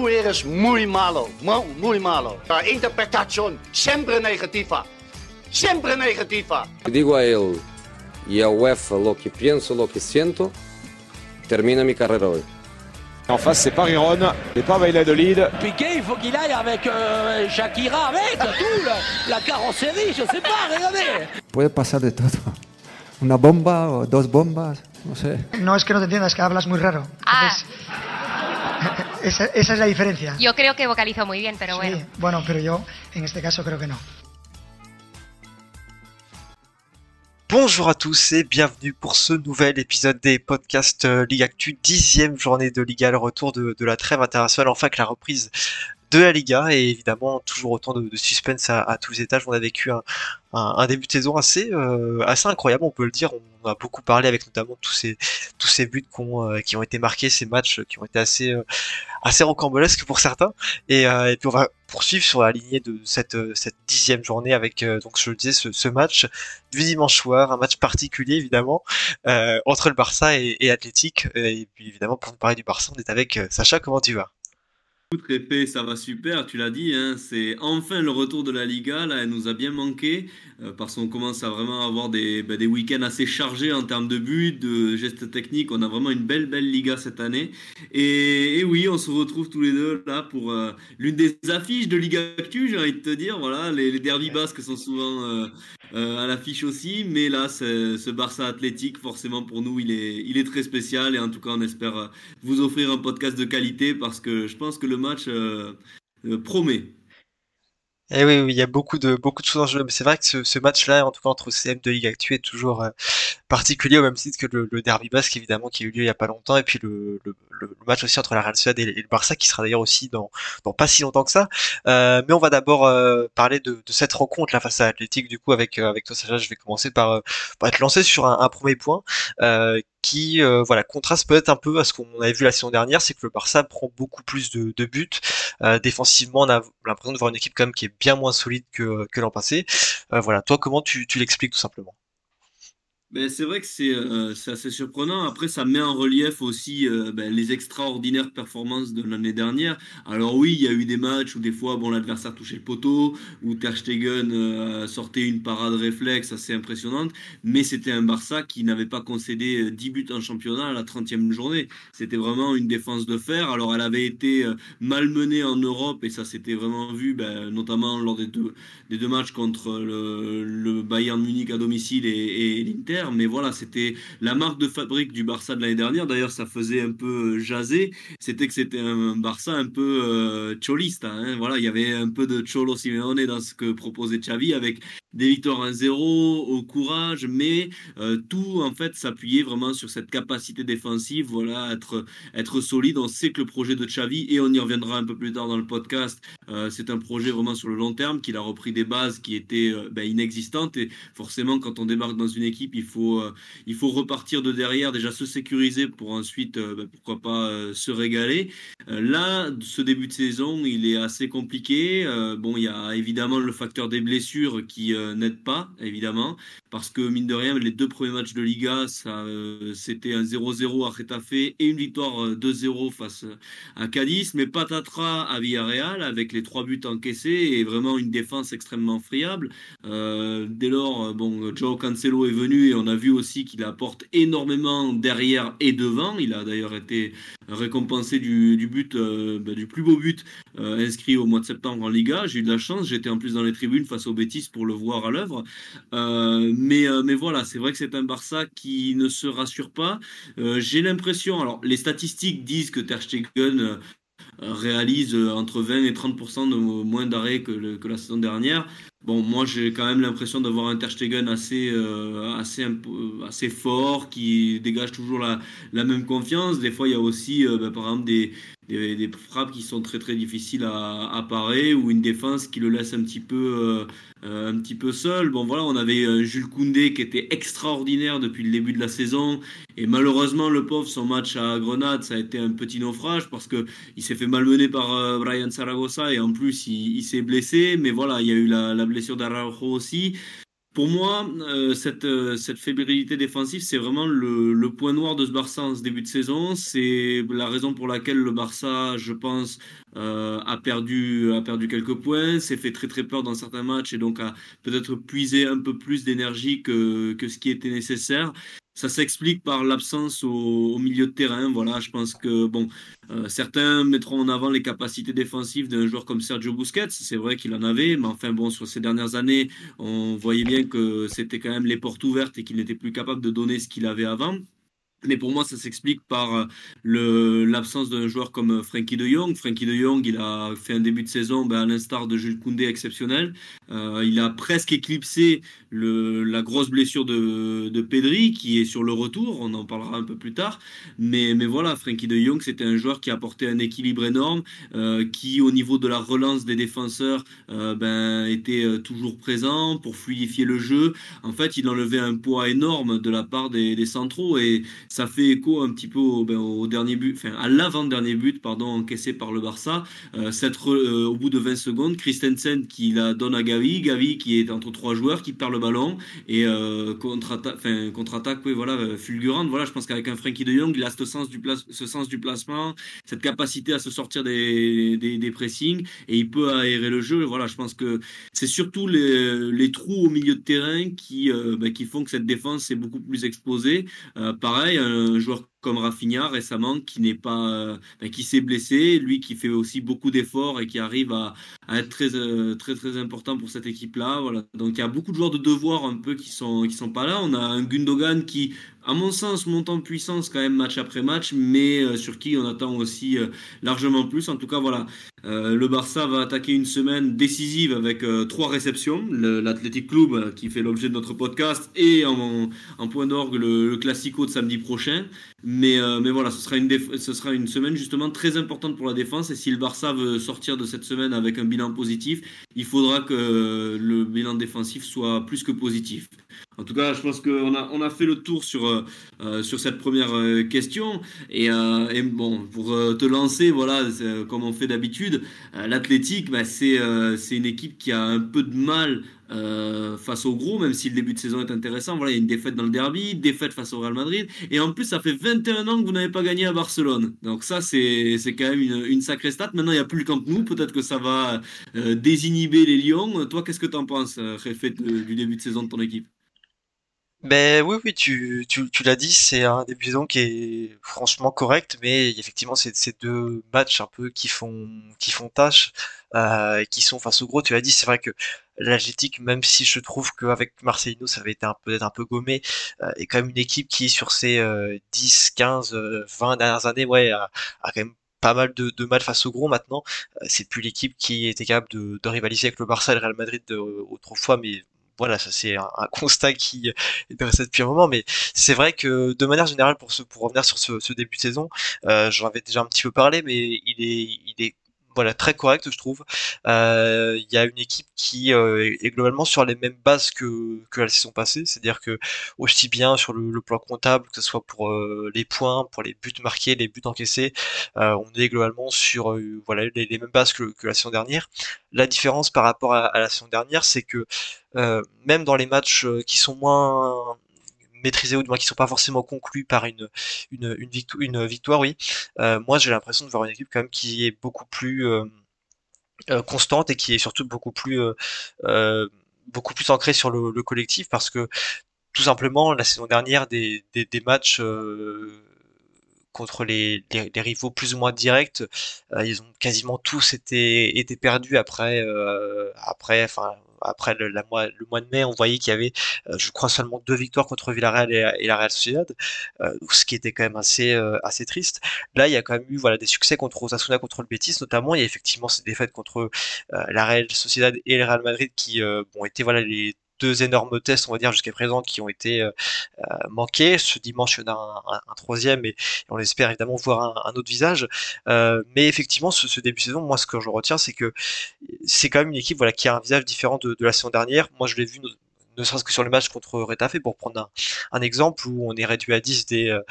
tú eres muy malo, muy malo. La interpretación siempre negativa, siempre negativa. Digo a él y a UEFA lo que pienso, lo que siento, termina mi carrera hoy. En face, c'est pas Riron, c'est pas Valladolid. Piqué, il faut qu'il aille avec euh, Shakira, avec tout, la, la carrosserie, je sais pas, regardez. Puede pasar de todo. Una bomba o dos bombas, no sé. No es que no te entiendas, que hablas muy raro. Ah. Entonces, esa, esa es la diferencia. Yo creo que vocalizo muy bien, pero Sí, bueno. bueno, pero yo en este caso creo que no. Bonjour à tous et bienvenue pour ce nouvel épisode des podcasts euh, Ligue Actu, dixième journée de Liga, le retour de, de la trêve internationale, enfin que la reprise de la Liga et évidemment toujours autant de, de suspense à, à tous les étages. On a vécu un, un, un début de saison assez euh, assez incroyable, on peut le dire. On a beaucoup parlé avec notamment tous ces tous ces buts euh, qui ont été marqués, ces matchs qui ont été assez euh, assez rocambolesques pour certains. Et, euh, et puis on va poursuivre sur la lignée de cette euh, cette dixième journée avec euh, donc je le disais ce, ce match du dimanche soir, un match particulier évidemment entre le Barça et, et. Et puis évidemment pour nous parler du Barça, on est avec Sacha. Comment tu vas? Répé, ça va super, tu l'as dit, hein, c'est enfin le retour de la Liga, là elle nous a bien manqué, euh, parce qu'on commence à vraiment avoir des, bah, des week-ends assez chargés en termes de buts, de gestes techniques, on a vraiment une belle belle Liga cette année, et, oui, on se retrouve tous les deux là pour euh, l'une des affiches de Liga Actu, j'ai envie de te dire, voilà, les, les derbies basques sont souvent euh, à l'affiche aussi, mais là, ce Barça athlétique, forcément pour nous, il est, très spécial, et en tout cas on espère vous offrir un podcast de qualité, parce que je pense que le match euh, euh, promet. Eh oui, il y a beaucoup de beaucoup de choses en jeu, mais c'est vrai que ce, match-là, en tout cas entre CM de Ligue Actu, est toujours euh, particulier au même titre que le, derby basque évidemment qui a eu lieu il y a pas longtemps, et puis le, match aussi entre la Real Sociedad et, le Barça qui sera d'ailleurs aussi dans dans pas si longtemps que ça. Mais on va d'abord parler de, cette rencontre là face à Athletic du coup avec avec toi Sacha. Je vais commencer par par être lancé sur un, premier point qui euh, voilà contraste peut-être un peu à ce qu'on avait vu la saison dernière, c'est que le Barça prend beaucoup plus de, buts. Euh, défensivement, on a l'impression de voir une équipe quand même qui est bien moins solide que, l'an passé. Euh, voilà, toi, comment tu l'expliques tout simplement? Ben, c'est vrai que c'est euh, c'est assez surprenant. Après, ça met en relief aussi euh, ben, les extraordinaires performances de l'année dernière. Alors oui, il y a eu des matchs où des fois, bon, l'adversaire touchait le poteau, où Ter Stegen euh, sortait une parade réflexe assez impressionnante, mais c'était un Barça qui n'avait pas concédé euh, 10 buts en championnat à la 30e journée. C'était vraiment une défense de fer. Alors elle avait été euh, malmenée en Europe, et ça s'était vraiment vu, ben, notamment lors des deux, des deux matchs contre le, le Bayern Munich à domicile et, et l'Inter. Mais voilà, c'était la marque de fabrique du Barça de l'année dernière. D'ailleurs, ça faisait un peu jaser. C'était que c'était un Barça un peu euh. Hein. Voilà, il y avait un peu de Cholo Simeone dans ce que proposait Xavi avec des victoires 1-0 au courage, mais euh, tout en fait s'appuyait vraiment sur cette capacité défensive, voilà, être être solide. On sait que le projet de Xavi et on y reviendra un peu plus tard dans le podcast, euh, c'est un projet vraiment sur le long terme qu'il a repris des bases qui étaient euh, ben, inexistantes et forcément quand on débarque dans une équipe, il faut euh, il faut repartir de derrière, déjà se sécuriser pour ensuite euh, ben, pourquoi pas euh, se régaler. Là, ce début de saison, il est assez compliqué. Bon, il y a évidemment le facteur des blessures qui n'aide pas, évidemment, parce que mine de rien, les deux premiers matchs de Liga, ça, c'était un 0-0 à Retafe et une victoire euh, 2-0 face à Cadiz, mais patatras à Villarreal avec les trois buts encaissés et vraiment une défense extrêmement friable. Dès lors, bon, Joao Cancelo est venu et on a vu aussi qu'il apporte énormément derrière et devant. Il a d'ailleurs été récompensé du, but, euh, bah, du plus beau but euh, inscrit au mois de septembre en Liga. J'ai eu de la chance, j'étais en plus dans les tribunes face au Betis pour le voir à l'œuvre. Euh, mais, voilà, c'est vrai que c'est un Barça qui ne se rassure pas. J'ai l'impression, alors les statistiques disent que Ter Stegen réalise entre 20 et 30% de moins d'arrêts que, que la saison dernière. Bon, moi j'ai quand même l'impression d'avoir un Ter Stegen assez, euh, assez, euh, assez fort, qui dégage toujours la, même confiance. Des fois, il y a aussi, euh, bah, par exemple, des, frappes qui sont très très difficiles à, parer ou une défense qui le laisse un petit peu, un petit peu seul. Bon, voilà, on avait Jules Koundé qui était extraordinaire depuis le début de la saison et malheureusement, le pauvre, son match à Grenade, ça a été un petit naufrage parce que il s'est fait malmener par Brian Saragossa et en plus, il, il s'est blessé. Mais voilà, il y a eu la, la blessure d'Araujo aussi. pour moi, euh, cette, euh, cette fébrilité défensive, c'est vraiment le, point noir de ce Barça en ce début de saison. C'est la raison pour laquelle le Barça, je pense, euh, a, perdu, a perdu quelques points, s'est fait très très peur dans certains matchs et donc a peut-être puisé un peu plus d'énergie que, que ce qui était nécessaire. Ça s'explique par l'absence au, milieu de terrain. Voilà, je pense que bon, euh, certains mettront en avant les capacités défensives d'un joueur comme Sergio Busquets. C'est vrai qu'il en avait, mais enfin bon, sur ces dernières années, on voyait bien que c'était quand même les portes ouvertes et qu'il n'était plus capable de donner ce qu'il avait avant. Mais pour moi, ça s'explique par euh, l'absence d'un joueur comme euh, Frankie de Jong. Frankie de Jong, il a fait un début de saison, ben, à l'instar de Jules Koundé, exceptionnel. Euh, il a presque éclipsé le, la grosse blessure de, de Pedri, qui est sur le retour. On en parlera un peu plus tard. Mais, mais voilà, Frankie de Jong, c'était un joueur qui apportait un équilibre énorme, qui, au niveau de la relance des défenseurs, ben, était toujours présent pour fluidifier le jeu. En fait, il enlevait un poids énorme de la part des, des centraux ça fait écho un petit peu ben, au dernier but, enfin à l'avant-dernier but, pardon, encaissé par le Barça. Euh, euh, au bout de 20 secondes, Christensen qui la donne à Gavi, Gavi qui est entre trois joueurs, qui perd le ballon et euh, contre-attaque, voilà, fulgurante. Voilà, je pense qu'avec un Frankie de Jong, il a ce sens du, ce sens du placement, cette capacité à se sortir des, des, pressings et il peut aérer le jeu. Voilà, je pense que c'est surtout les, les trous au milieu de terrain qui, euh, ben, qui font que cette défense est beaucoup plus exposée. Euh, pareil, un joueur comme Rafinha récemment qui n'est pas euh, ben, qui s'est blessé lui qui fait aussi beaucoup d'efforts et qui arrive à, être très euh, très très important pour cette équipe là voilà. Donc il y a beaucoup de joueurs de devoir un peu qui sont sont pas là. On a un Gundogan qui à mon sens monte en puissance quand même match après match mais euh, sur qui on attend aussi euh, largement plus en tout cas voilà euh, le Barça va attaquer une semaine décisive avec trois réceptions l'Athletic Club qui fait l'objet de notre podcast et en, point d'orgue le, le Classico de samedi prochain mais, mais voilà, ce sera, une ce sera une semaine justement très importante pour la défense. Et si le Barça veut sortir de cette semaine avec un bilan positif, il faudra que le bilan défensif soit plus que positif. En tout cas, je pense qu'on a, fait le tour sur, euh, sur cette première euh, question. Et, euh, bon, pour euh, te lancer, voilà, comme on fait d'habitude, euh, l'athlétique, bah, c'est une équipe qui a un peu de mal euh, face au gros, même si le début de saison est intéressant. Voilà, il y a une défaite dans le derby, défaite face au Real Madrid. Et en plus, ça fait 21 ans que vous n'avez pas gagné à Barcelone. Donc ça, c'est quand même une, sacrée stat. Maintenant, il n'y a plus le Camp Nou. Peut-être que ça va euh, désinhiber les Lions. Toi, qu'est-ce que tu en penses, Réfé, du début de saison de ton équipe? Ben oui, oui, tu, tu, tu l'as dit, c'est un début de qui est franchement correct, mais effectivement, c'est ces deux matchs un peu qui font, qui font tâche, euh, qui sont face au gros. Tu l'as dit, c'est vrai que l'Atlétique, même si je trouve qu'avec Marcelino, ça avait été un peu, un peu gommé, euh, est quand même une équipe qui, sur ses euh, 10, 15, 20 dernières années, ouais, a, a quand même pas mal de, de mal face au gros maintenant. Euh, c'est plus l'équipe qui était capable de, de, rivaliser avec le Barça et le Real Madrid autrefois, mais voilà, ça c'est un, constat qui est dressé depuis un moment, mais c'est vrai que de manière générale, pour, revenir sur ce, ce début de saison, euh, j'en avais déjà un petit peu parlé, mais il est voilà très correct je trouve. Euh, il y a une équipe qui euh, est globalement sur les mêmes bases que, la saison passée. C'est à dire que aussi bien sur le, plan comptable que ce soit pour euh, les points pour les buts marqués les buts encaissés on est globalement sur voilà les, mêmes bases que, que, la saison dernière. La différence par rapport à, à la saison dernière c'est que même dans les matchs qui sont moins maîtrisés ou du moins qui sont pas forcément conclus par une une, victoire, une victoire oui euh, moi j'ai l'impression de voir une équipe quand même qui est beaucoup plus euh, euh, constante et qui est surtout beaucoup plus beaucoup plus ancrée sur le, le, collectif parce que tout simplement la saison dernière des, des, matchs contre les, les, rivaux plus ou moins directs. Ils ont quasiment tous été, été perdus après, après, enfin, après le, mois, le mois de mai, on voyait qu'il y avait, euh, je crois, seulement deux victoires contre Villarreal et, et la Real Sociedad, euh, ce qui était quand même assez, euh, assez triste. Là, il y a quand même eu voilà, des succès contre Osasuna, contre le Betis notamment. Il y a effectivement ces défaites contre la Real Sociedad et le Real Madrid qui ont été voilà, les deux énormes tests, on va dire, jusqu'à présent, qui ont été euh, manqués. Ce dimanche, il y en a un, troisième et, on espère évidemment voir un, un autre visage. Euh, mais effectivement, ce, ce, début de saison, moi, ce que je retiens, c'est que c'est quand même une équipe voilà, qui a un visage différent de, de la saison dernière. Moi, je l'ai vu ne serait-ce que sur le match contre Retafe, pour prendre un, exemple où on est réduit à 10 dès, euh,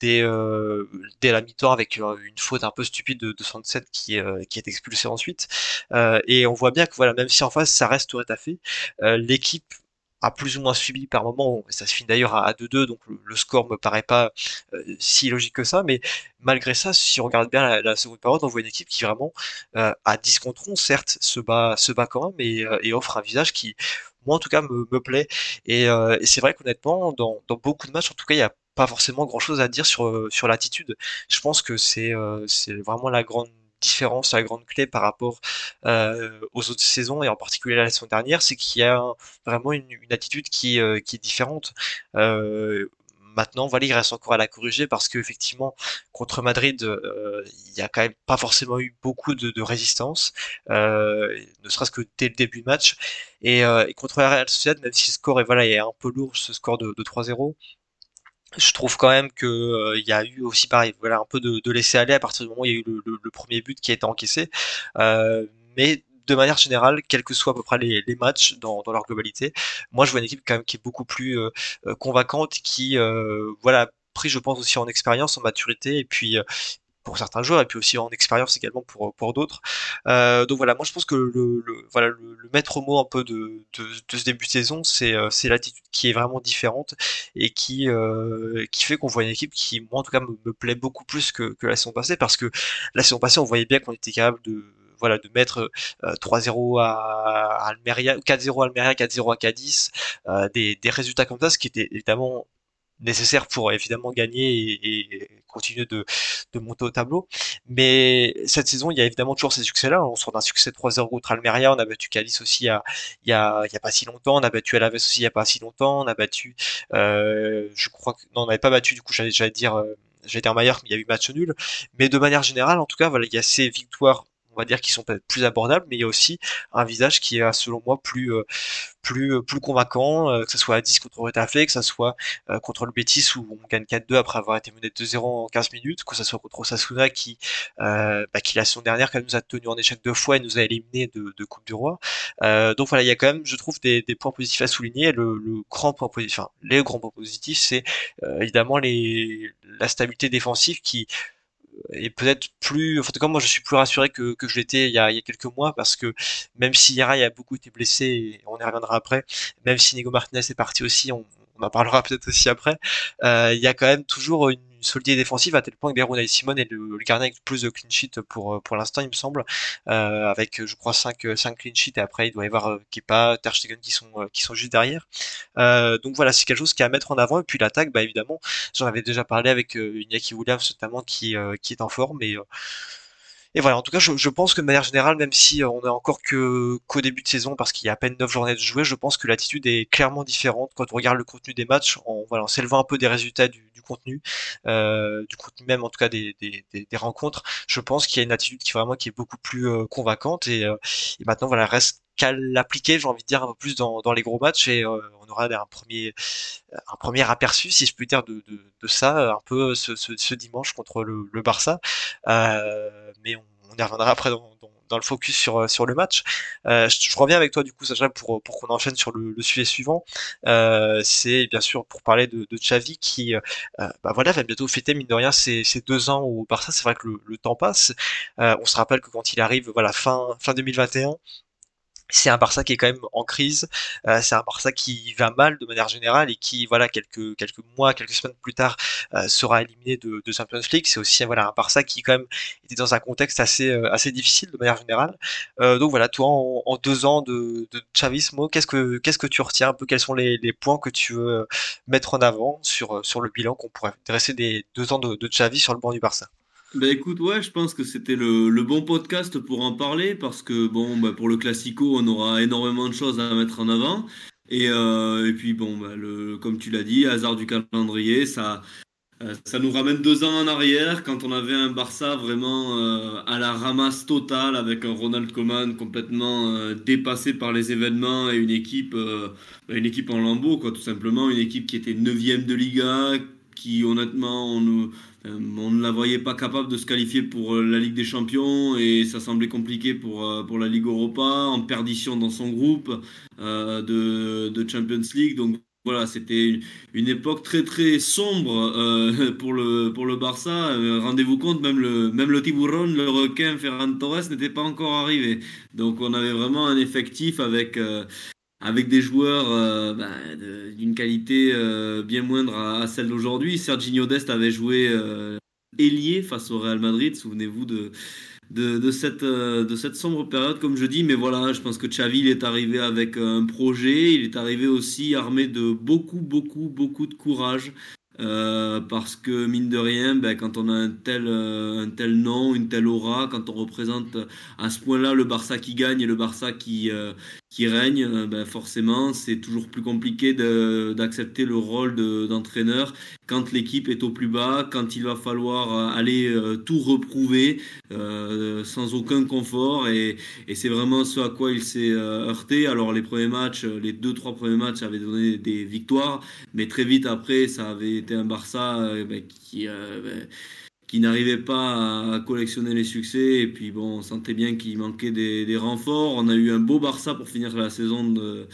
dès, euh, dès la mi-temps avec euh, une faute un peu stupide de, de 67 qui, euh, est expulsée ensuite. Euh, et on voit bien que voilà, même si en face ça reste Retafe, l'équipe a plus ou moins subi par moment. Ça se finit d'ailleurs à 2-2, donc le, score me paraît pas euh, si logique que ça. Mais malgré ça, si on regarde bien la, seconde période, on voit une équipe qui vraiment euh, à 10 contre 11, certes, se bat, se bat quand même et, euh, et offre un visage qui, moi en tout cas, me, me plaît. Et, et c'est vrai qu'honnêtement, dans, dans beaucoup de matchs, en tout cas, il y a pas forcément grand chose à dire sur, sur l'attitude. Je pense que c'est c'est vraiment la grande différence, la grande clé par rapport euh, aux autres saisons et en particulier la saison dernière, c'est qu'il y a vraiment une, attitude qui, euh, qui est différente. Euh, maintenant, voilà, il reste encore à la corriger parce qu'effectivement, contre Madrid, il y a quand même pas forcément eu beaucoup de, résistance, ne serait-ce que dès le début du match. Et, contre la Real Sociedad, même si le score est voilà, il est un peu lourd, ce score de, de 3-0, je trouve quand même que euh, il y a eu aussi pareil voilà un peu de, de laisser aller à partir du moment où il y a eu le, premier but qui a été encaissé euh, mais de manière générale, quels que soient à peu près les, matchs dans, leur globalité, moi je vois une équipe quand même qui est beaucoup plus euh, euh convaincante, qui voilà pris je pense aussi en expérience, en maturité et puis pour certains joueurs et puis aussi en expérience également pour d'autres. Euh, donc voilà, moi je pense que le, voilà maître mot un peu de, ce début de saison, c'est euh, l'attitude qui est vraiment différente et qui euh, fait qu'on voit une équipe qui moi en tout cas me, plaît beaucoup plus que la saison passée parce que la saison passée on voyait bien qu'on était capable de voilà de mettre 3-0 à, à Almeria 4-0 à Almeria 4-0 à Cadiz euh, des, des résultats comme ça ce qui était évidemment nécessaire pour évidemment gagner et, continuer de, de, monter au tableau. Mais cette saison, il y a évidemment toujours ces succès-là. On sort d'un succès 3-0 contre Almeria, on a battu Cadiz aussi il y a, il y a, il y a pas si longtemps, on a battu Alaves aussi il y a pas si longtemps, on a battu, euh, je crois que, non, on n'avait pas battu, du coup, j'allais, dire, euh, j'allais dire Maillard, mais il y a eu match nul. Mais de manière générale, en tout cas, voilà, il y a ces victoires on va dire qu'ils sont peut-être plus abordables, mais il y a aussi un visage qui est selon moi plus euh, plus plus convaincant, euh, que ce soit à 10 contre Retafe, que ce soit euh, contre le Betis où on gagne 4-2 après avoir été mené 2-0 en 15 minutes, que ce soit contre Osasuna qui bah, qui la saison dernière quand même nous a tenu en échec deux fois et nous a éliminé de, de Coupe du Roi. donc voilà, il y a quand même, je trouve, des, des points positifs à souligner. Le, le grand point positif, enfin les grands points positifs, c'est évidemment les la stabilité défensive qui et peut-être plus, en tout cas moi je suis plus rassuré que, je l'étais il, y a, quelques mois parce que même si Yara a beaucoup été blessé, on y reviendra après, même si Nigo Martinez est parti aussi, on, on en parlera peut-être aussi après, euh, il y a quand même toujours une solidité défensive à tel point que Beruna Simon est le, le gardien avec plus de clean sheet pour pour l'instant il me semble euh, avec je crois 5 5 clean sheets et après il doit y avoir euh, Kepa, Ter qui sont euh, qui sont juste derrière. Euh, donc voilà, c'est quelque chose qui est à mettre en avant et puis l'attaque bah évidemment, j'en avais déjà parlé avec euh, Iñaki Williams notamment qui qui est en forme et et voilà, en tout cas, je, je, pense que de manière générale, même si on est encore que qu'au début de saison, parce qu'il y a à peine 9 journées de jouer, je pense que l'attitude est clairement différente quand on regarde le contenu des matchs, en voilà, en s'élevant un peu des résultats du, du contenu, euh, du contenu même en tout cas des, des, des, des rencontres. Je pense qu'il y a une attitude qui vraiment qui est beaucoup plus euh, convaincante et, euh, et, maintenant voilà reste qu'à l'appliquer, j'ai envie de dire un peu plus dans, dans les gros matchs et euh, on aura un premier un premier aperçu, si je puis dire, de, de, de ça un peu ce, ce, ce, dimanche contre le, le Barça. mais on, on y reviendra après dans, dans, le focus sur sur le match. Euh, je, je, reviens avec toi du coup Sacha pour pour qu'on enchaîne sur le, le sujet suivant. Euh, c'est bien sûr pour parler de, de Xavi qui euh, bah voilà va bientôt fêter mine de rien ses, ses deux ans au Barça. C'est vrai que le, le temps passe. on se rappelle que quand il arrive voilà fin fin 2021 c'est un Barça qui est quand même en crise. Euh, c'est un Barça qui va mal de manière générale et qui, voilà, quelques mois, quelques semaines plus tard, euh, sera éliminé de, de Champions League. C'est aussi un Barça qui quand même était dans un contexte assez euh, difficile de manière générale. Donc voilà, toi en, deux ans de, de chavismo, qu'est-ce que tu retiens un peu? Quels sont les, points que tu veux mettre en avant sur le bilan qu'on pourrait dresser des deux ans de, de Xavi sur le banc du Barça? Ben écoute, ouais, je pense que c'était le, bon podcast pour en parler parce que bon, bah, pour le Classico, on aura énormément de choses à mettre en avant. Et, euh, puis bon, bah, comme tu l'as dit, hasard du calendrier, ça, euh, ça nous ramène deux ans en arrière quand on avait un Barça vraiment euh, à la ramasse totale avec un Ronald Koeman complètement dépassé par les événements et une équipe, une équipe en lambeaux, quoi, tout simplement, une équipe qui était neuvième de Liga, qui honnêtement euh, on ne la voyait pas capable de se qualifier pour euh, la Ligue des Champions et ça semblait compliqué pour, euh, pour la Ligue Europa, en perdition dans son groupe de, de Champions League. Donc voilà, c'était une époque très très sombre pour le pour le Barça. Rendez-vous compte, même le même le tiburon, le requin Ferran Torres n'était pas encore arrivé. Donc on avait vraiment un effectif avec avec des joueurs euh, bah, d'une qualité euh, bien moindre à, celle d'aujourd'hui. Serginho Dest avait joué euh, ailier face au Real Madrid, souvenez-vous de, de, de cette, euh, de cette sombre période, comme je dis. Mais voilà, je pense que Xavi, est arrivé avec un projet, il est arrivé aussi armé de beaucoup, beaucoup, beaucoup de courage. Euh, parce que mine de rien, ben, quand on a un tel, euh, un tel nom, une telle aura, quand on représente à ce point-là le Barça qui gagne et le Barça qui, euh, qui règne, euh, ben, forcément c'est toujours plus compliqué d'accepter le rôle de- d'entraîneur quand l'équipe est au plus bas, quand il va falloir euh, aller euh, tout reprouver euh, sans aucun confort et, et c'est vraiment ce à quoi il s'est heurté. Alors les premiers matchs, les deux trois premiers matchs avaient donné des victoires, mais très vite après ça avait été un Barça ben, qui ben, qui n'arrivait pas à collectionner les succès et puis bon on sentait bien qu'il manquait des, des renforts. On a eu un beau Barça pour finir la saison de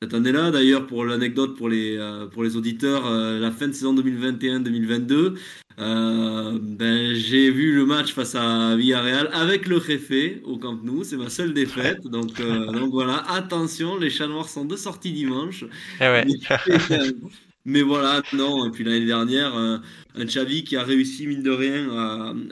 cette année-là, d'ailleurs, pour l'anecdote pour les, euh, pour les auditeurs, euh, la fin de saison 2021-2022, euh, ben, j'ai vu le match face à Villarreal avec le Réfé au Camp Nou. C'est ma seule défaite. Donc, euh, donc voilà, attention, les chats noirs sont de sortie dimanche. Eh ouais. Mais, voilà, non. Et puis l'année dernière, un, un Xavi qui a réussi, mine de rien,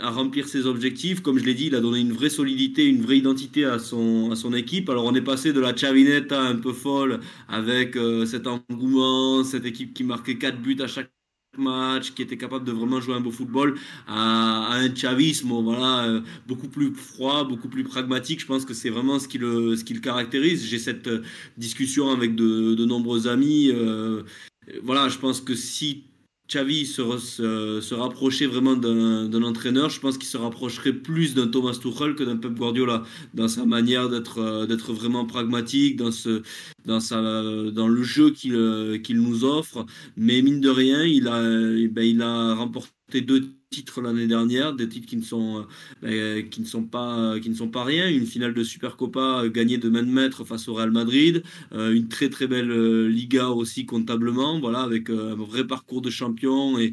à, remplir ses objectifs. Comme je l'ai dit, il a donné une vraie solidité, une vraie identité à son, à son équipe. Alors on est passé de la Chavinetta un peu folle avec euh, cet engouement, cette équipe qui marquait 4 buts à chaque match, qui était capable de vraiment jouer un beau football, à, un chavisme voilà, euh, beaucoup plus froid, beaucoup plus pragmatique. Je pense que c'est vraiment ce qui le, ce qui le caractérise. J'ai cette euh, discussion avec de, de nombreux amis. euh, voilà, je pense que si Xavi se, se, rapprochait vraiment d'un entraîneur, je pense qu'il se rapprocherait plus d'un Thomas Tuchel que d'un Pep Guardiola dans sa manière d'être euh, vraiment pragmatique, dans ce dans sa dans le jeu qu'il euh, nous offre. Mais mine de rien, il a eh ben, il a remporté deux titres l'année dernière, des titres qui ne sont euh, ben, qui ne sont pas qui ne sont pas rien. Une finale de Supercopa euh, gagnée de main de maître face au Real Madrid, euh, une très très belle euh, Liga aussi comptablement, voilà avec euh, un vrai parcours de champion et,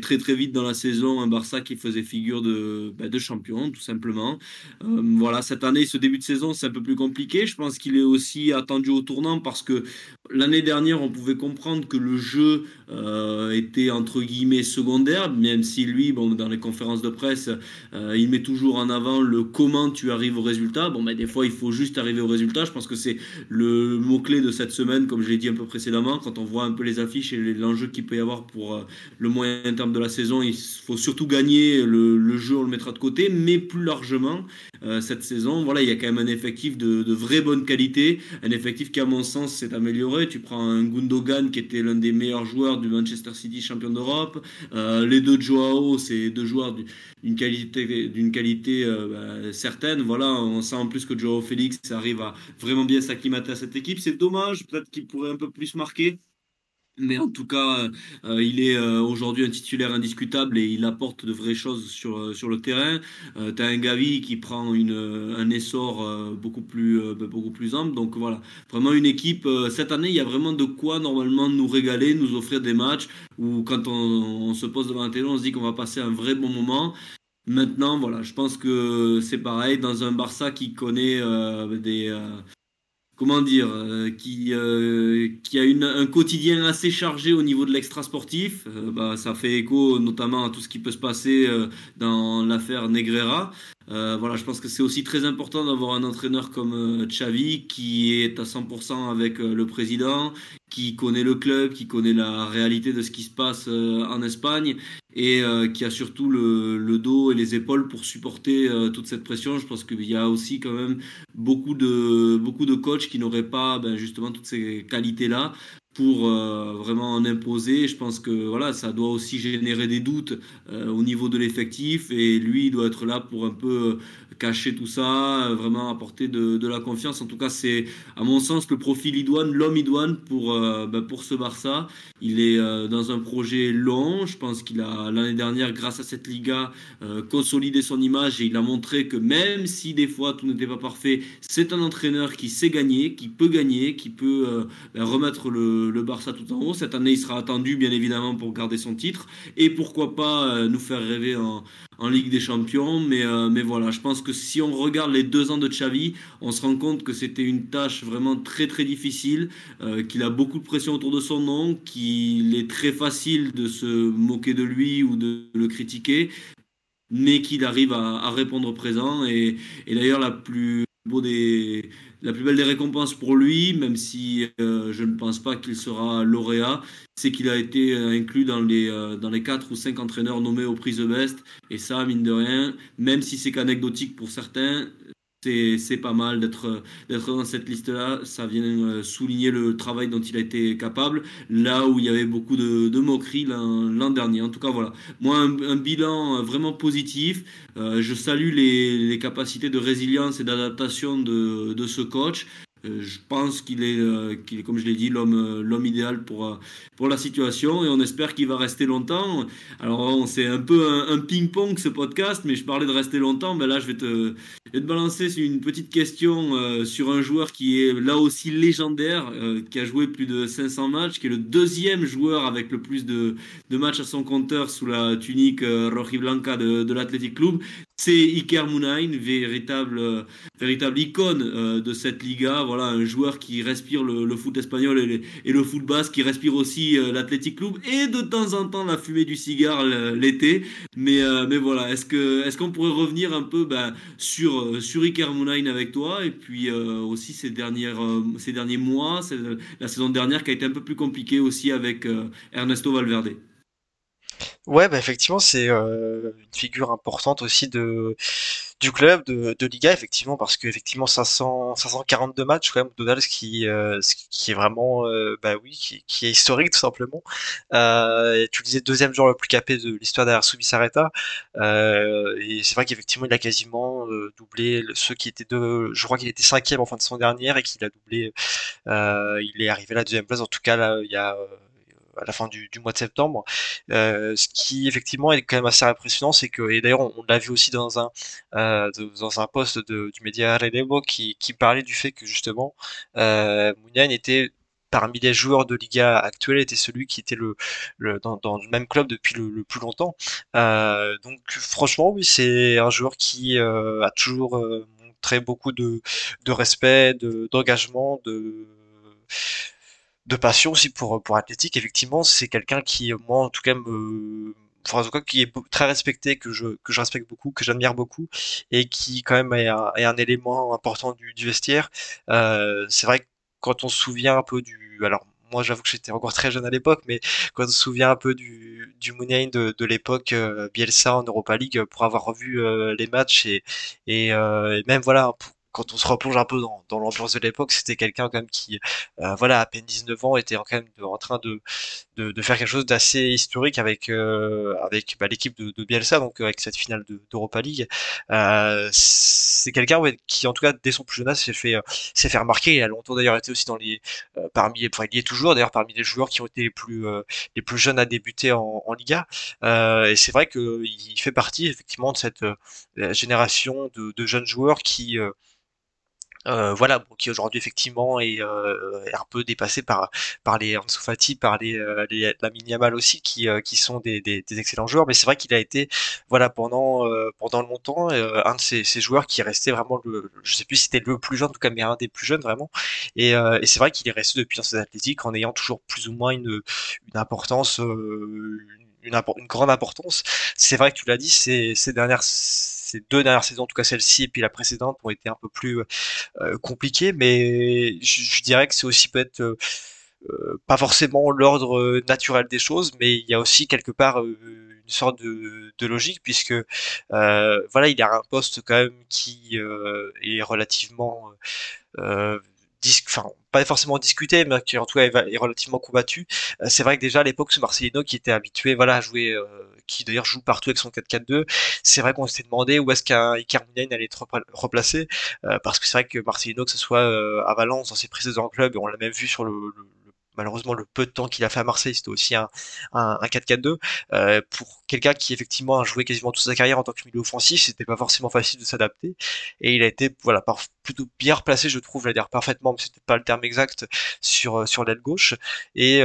très très vite dans la saison un Barça qui faisait figure de ben, de champion tout simplement. Euh, voilà cette année, ce début de saison c'est un peu plus compliqué. Je pense qu'il est aussi attendu au tournant parce que l'année dernière on pouvait comprendre que le jeu euh, était entre guillemets secondaire, même si lui, dans les conférences de presse, euh, il met toujours en avant le comment tu arrives au résultat. Bon, ben, des fois, il faut juste arriver au résultat. Je pense que c'est le mot-clé de cette semaine, comme je l'ai dit un peu précédemment, quand on voit un peu les affiches et l'enjeu qu'il peut y avoir pour euh, le moyen terme de la saison, il faut surtout gagner. Le, le jeu, on le mettra de côté, mais plus largement, euh, cette saison, voilà, il y a quand même un effectif de, de vraie bonne qualité, un effectif qui, à mon sens, s'est amélioré. Tu prends un Gundogan qui était l'un des meilleurs joueurs du Manchester City champion d'Europe. Euh, les deux Joao, c'est deux joueurs du- d'une qualité, d'une qualité euh, bah, certaine. Voilà, on sent en plus que Joao Félix arrive à vraiment bien s'acclimater à cette équipe. C'est dommage, peut-être qu'il pourrait un peu plus marquer. Mais en tout cas, euh, il est euh, aujourd'hui un titulaire indiscutable et il apporte de vraies choses sur, euh, sur le terrain. Euh, tu as un Gavi qui prend une, euh, un essor euh, beaucoup, plus, euh, beaucoup plus ample. Donc voilà, vraiment une équipe. euh, cette année, il y a vraiment de quoi normalement nous régaler, nous offrir des matchs où quand on, on se pose devant la télé, on se dit qu'on va passer un vrai bon moment. Maintenant, voilà, je pense que c'est pareil dans un Barça qui connaît euh, des, euh, comment dire, euh, qui, euh, qui a une, un quotidien assez chargé au niveau de l'extra sportif. Euh, bah, ça fait écho notamment à tout ce qui peut se passer euh, dans l'affaire Negreira. Euh, voilà, je pense que c'est aussi très important d'avoir un entraîneur comme euh, Xavi qui est à 100% avec euh, le président, qui connaît le club, qui connaît la réalité de ce qui se passe en Espagne et qui a surtout le, dos et les épaules pour supporter toute cette pression. Je pense qu'il y a aussi quand même beaucoup de, beaucoup de coachs qui n'auraient pas ben, justement toutes ces qualités-là pour euh, vraiment en imposer. Je pense que voilà, ça doit aussi générer des doutes euh, au niveau de l'effectif et lui, il doit être là pour un peu cacher tout ça, euh, vraiment apporter de, la confiance. En tout cas, c'est à mon sens le profil idoine, l'homme idoine pour, euh, ben, pour ce Barça. Il est euh, dans un projet long. Je pense qu'il a l'année dernière, grâce à cette Liga, consolidé son image et il a montré que même si des fois tout n'était pas parfait, c'est un entraîneur qui sait gagner, qui peut gagner, qui peut ben, remettre le, Barça tout en haut. Cette année, il sera attendu, bien évidemment, pour garder son titre. Et pourquoi pas nous faire rêver en, Ligue des Champions. Mais, mais voilà, je pense que si on regarde les deux ans de Xavi, on se rend compte que c'était une tâche vraiment très très difficile, euh, qu'il a beaucoup de pression autour de son nom, qu'il est très facile de se moquer de lui ou de le critiquer mais qu'il arrive à, à, répondre présent. Et, et d'ailleurs, la plus beau des, la plus belle des récompenses pour lui, même si euh, je ne pense pas qu'il sera lauréat, c'est qu'il a été euh, inclus dans les, euh, dans les 4 ou 5 entraîneurs nommés au prix The Best. Et ça, mine de rien, même si c'est qu'anecdotique pour certains, c'est pas mal d'être dans cette liste-là. Ça vient euh, souligner le travail dont il a été capable, là où il y avait beaucoup de, de moqueries l'an dernier. En tout cas, voilà. Moi, un, bilan vraiment positif. Euh, je salue les, les, capacités de résilience et d'adaptation de, de, ce coach. Euh, je pense qu'il est, euh, qu est, comme je l'ai dit, l'homme, euh, idéal pour, pour la situation et on espère qu'il va rester longtemps. Alors, c'est un peu un, ping-pong ce podcast, mais je parlais de rester longtemps. Ben là, je vais te, je vais te balancer une petite question sur un joueur qui est là aussi légendaire, qui a joué plus de 500 matchs, qui est le deuxième joueur avec le plus de, de matchs à son compteur sous la tunique euh, rojiblanca de, de l'Athletic Club. C'est Iker Muniain, véritable, euh, icône euh, de cette Liga. Voilà, un joueur qui respire le, foot espagnol et, le foot basque, qui respire aussi euh, l'Athletic Club et de temps en temps la fumée du cigare l'été. Mais, voilà, est-ce qu'on pourrait revenir un peu ben, sur Iker Muniain avec toi et puis aussi ces derniers mois, la saison dernière qui a été un peu plus compliquée aussi avec Ernesto Valverde? Ouais, bah effectivement, c'est euh, une figure importante aussi de du club de, de Liga, effectivement, parce que effectivement 500 542 matchs quand même total, ce qui euh, ce qui est vraiment euh, bah oui, qui, qui, est historique tout simplement. Euh, tu disais deuxième joueur le plus capé de l'histoire derrière Subisareta, euh, et c'est vrai qu'effectivement il a quasiment euh, doublé ceux qui étaient deux. Je crois qu'il était cinquième en fin de saison dernière et qu'il a doublé. Euh, il est arrivé à la deuxième place. En tout cas là, il y a à la fin du, mois de septembre. Euh, ce qui effectivement est quand même assez impressionnant, c'est que et d'ailleurs on, l'a vu aussi dans un euh, dans un post de, du média Relevo qui, parlait du fait que justement euh, Mounian était parmi les joueurs de Liga actuelle était celui qui était le, dans, le même club depuis le, plus longtemps. Euh, donc franchement, oui, c'est un joueur qui a toujours montré beaucoup de, de respect, d'engagement, de, de passion aussi pour pour athlétique effectivement c'est quelqu'un qui moi en tout cas me enfin en cas qui est très respecté que je que je respecte beaucoup que j'admire beaucoup et qui quand même est un, est un élément important du, vestiaire. Euh, c'est vrai que quand on se souvient un peu du alors moi j'avoue que j'étais encore très jeune à l'époque mais quand on se souvient un peu du du de, de l'époque euh, Bielsa en Europa League pour avoir revu euh, les matchs et et, euh, même voilà quand on se replonge un peu dans, dans l'ambiance de l'époque, c'était quelqu'un quand même qui, euh, voilà, à peine 19 ans, était de, en train de, de, de, faire quelque chose d'assez historique avec euh, avec bah, l'équipe de, de, Bielsa, donc avec cette finale d'Europa League. Euh, c'est quelqu'un qui, en tout cas, dès son plus jeune âge, s'est fait s'est fait remarquer. Il a longtemps d'ailleurs été aussi dans les euh, parmi, enfin, il y est toujours d'ailleurs parmi les joueurs qui ont été les plus euh, les plus jeunes à débuter en, Liga. Euh, et c'est vrai que il fait partie effectivement de cette génération de, de jeunes joueurs qui euh, voilà, bon, qui aujourd'hui effectivement est, euh, est, un peu dépassé par par les Ansu par les, euh, les la Yamal aussi, qui euh, qui sont des, des, des, excellents joueurs. Mais c'est vrai qu'il a été, voilà, pendant euh, pendant longtemps, un de ces, ces, joueurs qui est resté vraiment le, je sais plus si c'était le plus jeune, en tout cas, mais un des plus jeunes vraiment. Et, et c'est vrai qu'il est resté depuis dans ses athlétiques en ayant toujours plus ou moins une une importance, une, une grande importance. C'est vrai que tu l'as dit, ces, ces dernières ces deux dernières saisons, en tout cas celle-ci et puis la précédente, ont été un peu plus euh, compliquées, mais je, dirais que c'est aussi peut-être euh, euh, pas forcément l'ordre naturel des choses, mais il y a aussi quelque part euh, une sorte de, logique puisque euh, voilà, il a un poste quand même qui est relativement enfin pas forcément discuté, mais qui en tout cas est, relativement combattu. c'est vrai que déjà à l'époque, ce Marcelino qui était habitué, voilà, à jouer, euh, qui d'ailleurs joue partout avec son 4-4-2, c'est vrai qu'on s'était demandé où est-ce qu'un Icar allait être replacé, euh, parce que c'est vrai que Marcelino, que ce soit euh, à Valence, dans ses précédents clubs, et on l'a même vu sur le, malheureusement le peu de temps qu'il a fait à Marseille, c'était aussi un, un, 4-4-2. Euh, pour quelqu'un qui effectivement a joué quasiment toute sa carrière en tant que milieu offensif, c'était pas forcément facile de s'adapter. Et il a été voilà plutôt bien replacé, je trouve, je dire parfaitement, mais c'était pas le terme exact sur sur l'aile gauche. Et,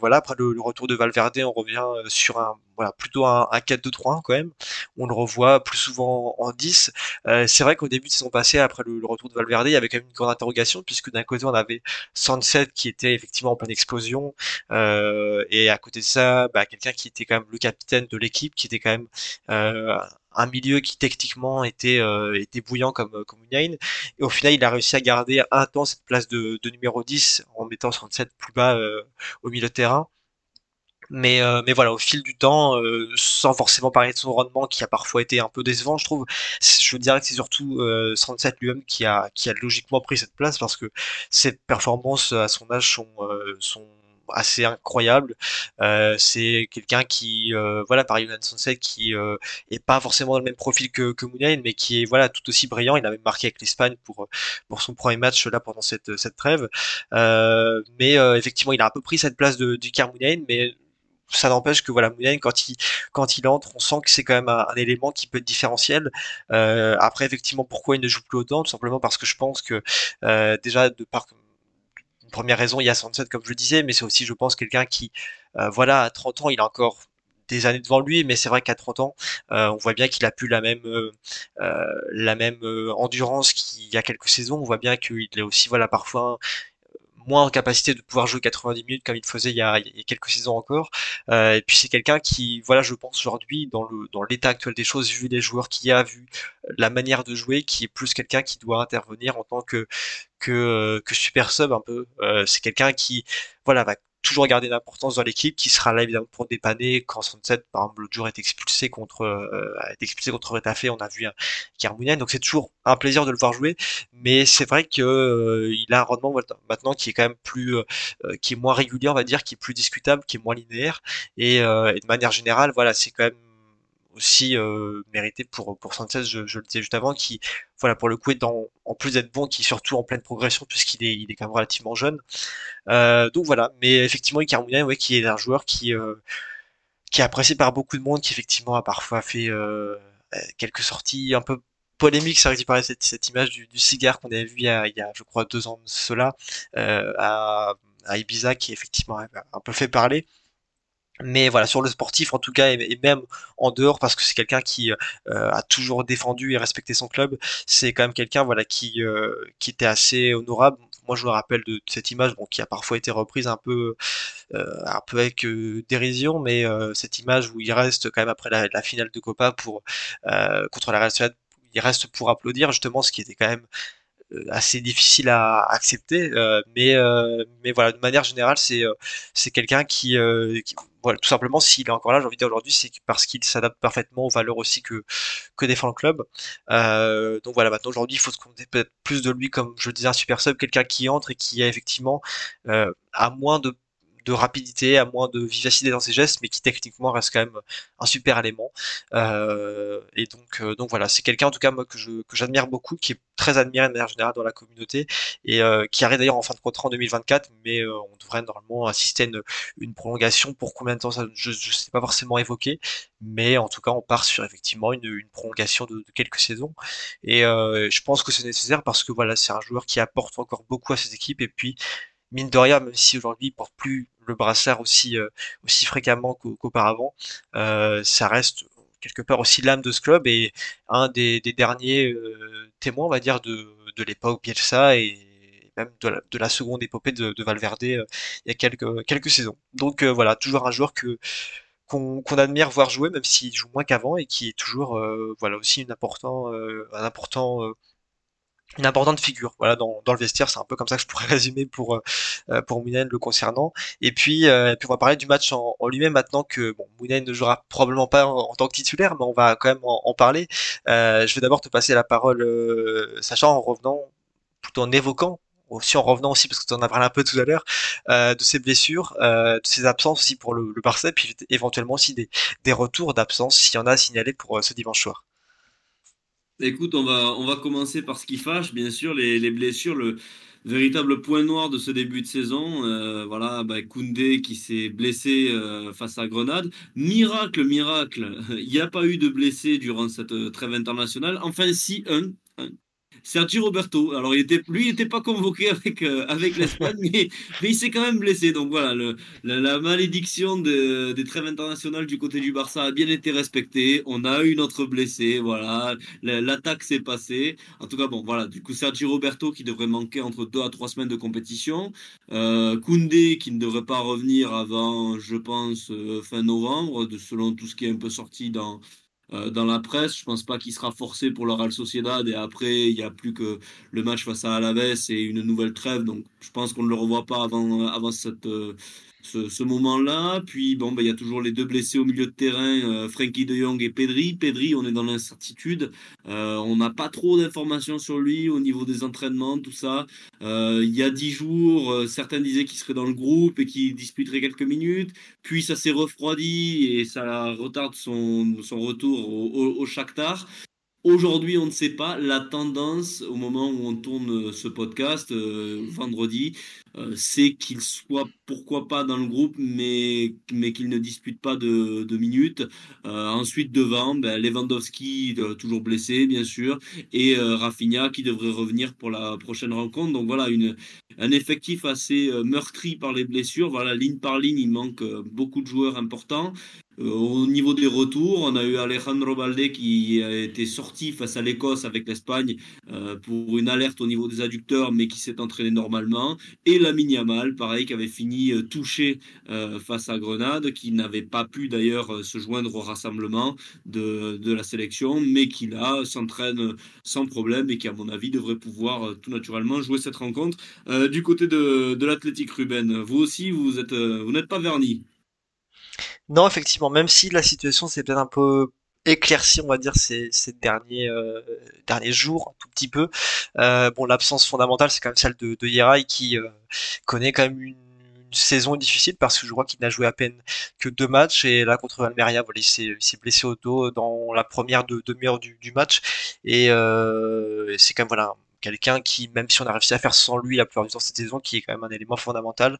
voilà après le, retour de Valverde, on revient sur un voilà plutôt un, un 4-2-3 quand même. On le revoit plus souvent en 10. Euh, c'est vrai qu'au début de saison passée, après le, retour de Valverde, il y avait quand même une grande interrogation puisque d'un côté on avait Sunset qui était effectivement en pleine explosion euh, et à côté de ça, bah, quelqu'un qui était quand même le capitaine de l'équipe, qui était quand même euh, un milieu qui techniquement était euh, était bouillant comme comme et au final il a réussi à garder un temps cette place de, de numéro 10 en mettant Sunset plus bas euh, au milieu de terrain mais euh, mais voilà au fil du temps euh, sans forcément parler de son rendement qui a parfois été un peu décevant je trouve je dirais que c'est surtout euh, Sunset lui-même qui a qui a logiquement pris cette place parce que ses performances à son âge sont euh, sont assez incroyables. Euh, c'est quelqu'un qui voilà par Yonan Sunset qui est pas forcément dans le même profil que que Mounine mais qui est voilà tout aussi brillant. Il a même marqué avec l'Espagne pour pour son premier match là pendant cette cette trêve. Mais effectivement il a un peu pris cette place de du Mounine mais ça n'empêche que voilà Mounien quand il quand il entre on sent que c'est quand même un, élément qui peut être différentiel euh, après effectivement pourquoi il ne joue plus autant? Tout simplement parce que je pense que euh, déjà de par une première raison il y a 67 comme je le disais mais c'est aussi je pense quelqu'un qui euh, voilà à 30 ans il a encore des années devant lui, mais c'est vrai qu'à 30 ans, on voit bien qu'il a plus la même la même endurance qu'il y a quelques saisons. On voit bien qu'il est aussi voilà parfois moins en capacité de pouvoir jouer 90 minutes comme il faisait il y a, quelques saisons encore. Euh, et puis c'est quelqu'un qui, voilà, je pense aujourd'hui dans le dans l'état actuel des choses, vu les joueurs qu'il y a, vu la manière de jouer, qui est plus quelqu'un qui doit intervenir en tant que que que super sub un peu. Euh, c'est quelqu'un qui, voilà, va toujours garder une importance dans l'équipe, qui sera là évidemment pour dépanner quand Sunset, par exemple, l'autre jour est expulsé contre, euh, est expulsé contre Retafe, on a vu un Carmounian, donc c'est toujours un plaisir de le voir jouer, mais c'est vrai que euh, il a un rendement maintenant qui est quand même plus, euh, qui est moins régulier, on va dire, qui est plus discutable, qui est moins linéaire, et, euh, et de manière générale, voilà, c'est quand même aussi euh, mérité pour pour Sanchez, je, je, le disais juste avant, qui voilà pour le coup est dans, en plus d'être bon, qui est surtout en pleine progression puisqu'il est il est quand même relativement jeune. Euh, donc voilà, mais effectivement Icar ouais, qui est un joueur qui euh, qui est apprécié par beaucoup de monde, qui effectivement a parfois fait euh, quelques sorties un peu polémiques, ça récupérer cette, cette image du, du cigare qu'on avait vu il y, a, il y a, je crois, deux ans de cela, euh, à, à Ibiza, qui effectivement un peu fait parler mais voilà sur le sportif en tout cas et, même en dehors parce que c'est quelqu'un qui euh, a toujours défendu et respecté son club c'est quand même quelqu'un voilà qui euh, qui était assez honorable. Moi je me rappelle de, cette image bon qui a parfois été reprise un peu euh, un peu avec dérision mais cette image où il reste quand même après la, finale de Copa pour contre la Real Sociedad il reste pour applaudir justement ce qui était quand même euh, assez difficile à accepter euh, mais euh, mais voilà de manière générale c'est c'est quelqu'un qui, qui, voilà tout simplement s'il est encore là j'ai envie de dire aujourd'hui c'est parce qu'il s'adapte parfaitement aux valeurs aussi que que défend le club. Donc voilà maintenant aujourd'hui il faut se compter peut-être plus de lui comme je le disais un super sub quelqu'un qui entre et qui a effectivement à moins de de rapidité, à moins de vivacité dans ses gestes, mais qui techniquement reste quand même un super élément. Euh, et donc, euh, donc voilà, c'est quelqu'un en tout cas moi que je que j'admire beaucoup, qui est très admiré de manière générale dans la communauté et euh, qui arrive d'ailleurs en fin de contrat en 2024, mais euh, on devrait normalement assister à une, une prolongation pour combien de temps ça, je, je sais pas forcément évoqué, mais en tout cas on part sur effectivement une, une prolongation de, de, quelques saisons et je pense que c'est nécessaire parce que voilà c'est un joueur qui apporte encore beaucoup à ses équipes et puis mine de rien, même si aujourd'hui il porte plus le brassard aussi euh, aussi fréquemment qu'auparavant, euh, ça reste quelque part aussi l'âme de ce club et un des, derniers euh, témoins, on va dire, de, de l'époque Bielsa et même de la, de la seconde épopée de, de Valverde il y a quelques quelques saisons. Donc voilà, toujours un joueur que qu'on admire voir jouer, même s'il joue moins qu'avant et qui est toujours voilà aussi important un important une importante figure. Voilà dans, dans le vestiaire c'est un peu comme ça que je pourrais résumer pour euh, euh pour Mounen le concernant. Et puis euh, puis on va parler du match en, en lui-même maintenant que bon Mounen ne jouera probablement pas en, tant que titulaire mais on va quand même en, parler. Euh, je vais d'abord te passer la parole euh, sachant en revenant plutôt en évoquant aussi en revenant aussi parce que tu en as parlé un peu tout à l'heure euh, de ses blessures, euh, de ses absences aussi pour le, le Barça, puis éventuellement aussi des, des retours d'absence s'il y en a à signaler pour ce dimanche soir. Écoute, on va, on va commencer par ce qui fâche, bien sûr, les, les blessures. Le, véritable point noir de ce début de saison. Euh, voilà, bah, Koundé qui s'est blessé euh, face à Grenade. Miracle, miracle, il n'y a pas eu de blessés durant cette euh, trêve internationale. Enfin, si, un, un Sergio Roberto. Alors, il était, lui, il n'était pas convoqué avec, euh, avec l'Espagne, mais, mais il s'est quand même blessé. Donc voilà, le, la, la, malédiction de, des trêves internationales du côté du Barça a bien été respectée. On a eu notre blessé, voilà. L'attaque s'est passée. En tout cas, bon, voilà. Du coup, Sergio Roberto qui devrait manquer entre deux à trois semaines de compétition. Euh, Koundé qui ne devrait pas revenir avant, je pense, euh, fin novembre, de, selon tout ce qui est un peu sorti dans euh, dans la presse. Je pense pas qu'il sera forcé pour le Real Sociedad et après il n'y a plus que le match face à Alaves et une nouvelle trêve. Donc je pense qu'on ne le revoit pas avant, avant cette, euh, ce, moment-là. Puis bon, ben, il y a toujours les deux blessés au milieu de terrain, euh, Frankie de Jong et Pedri. Pedri, on est dans l'incertitude. Euh, on n'a pas trop d'informations sur lui au niveau des entraînements, tout ça. Euh, il y a dix jours, euh, certains disaient qu'il serait dans le groupe et qu'il disputerait quelques minutes. Puis ça s'est refroidi et ça retarde son, retour au, au, au Shakhtar. Aujourd'hui, on ne sait pas. La tendance, au moment où on tourne ce podcast, vendredi, euh, c'est qu'il soit, pourquoi pas, dans le groupe, mais, mais qu'il ne dispute pas de, de minutes. Euh, ensuite, devant, ben, Lewandowski, toujours blessé, bien sûr, et Rafinha, qui devrait revenir pour la prochaine rencontre. Donc voilà, une, un effectif assez meurtri par les blessures. Voilà, ligne par ligne, il manque beaucoup de joueurs importants. Au niveau des retours, on a eu Alejandro Balde qui a été sorti face à l'Écosse avec l'Espagne euh, pour une alerte au niveau des adducteurs, mais qui s'est entraîné normalement. Lamine Yamal, pareil, qui avait fini euh, touché euh, face à Grenade, qui n'avait pas pu d'ailleurs se joindre au rassemblement de, la sélection, mais qui là s'entraîne sans problème et qui, à mon avis, devrait pouvoir tout naturellement jouer cette rencontre. du côté de, de l'Athletic Ruben, vous aussi, vous vous n'êtes pas verni. Non, effectivement, même si la situation s'est peut-être un peu éclaircie, on va dire, ces, ces derniers, euh, derniers jours, un tout petit peu. Euh, bon, l'absence fondamentale, c'est quand même celle de, de Yeray qui euh, connaît quand même une, une, saison difficile parce que je crois qu'il n'a joué à peine que deux matchs et là contre Almeria, voilà, il s'est blessé au dos dans la première de demi-heure du, du, match et euh, c'est quand même voilà quelqu'un qui, même si on a réussi à faire sans lui la plupart du temps cette saison, qui est quand même un élément fondamental.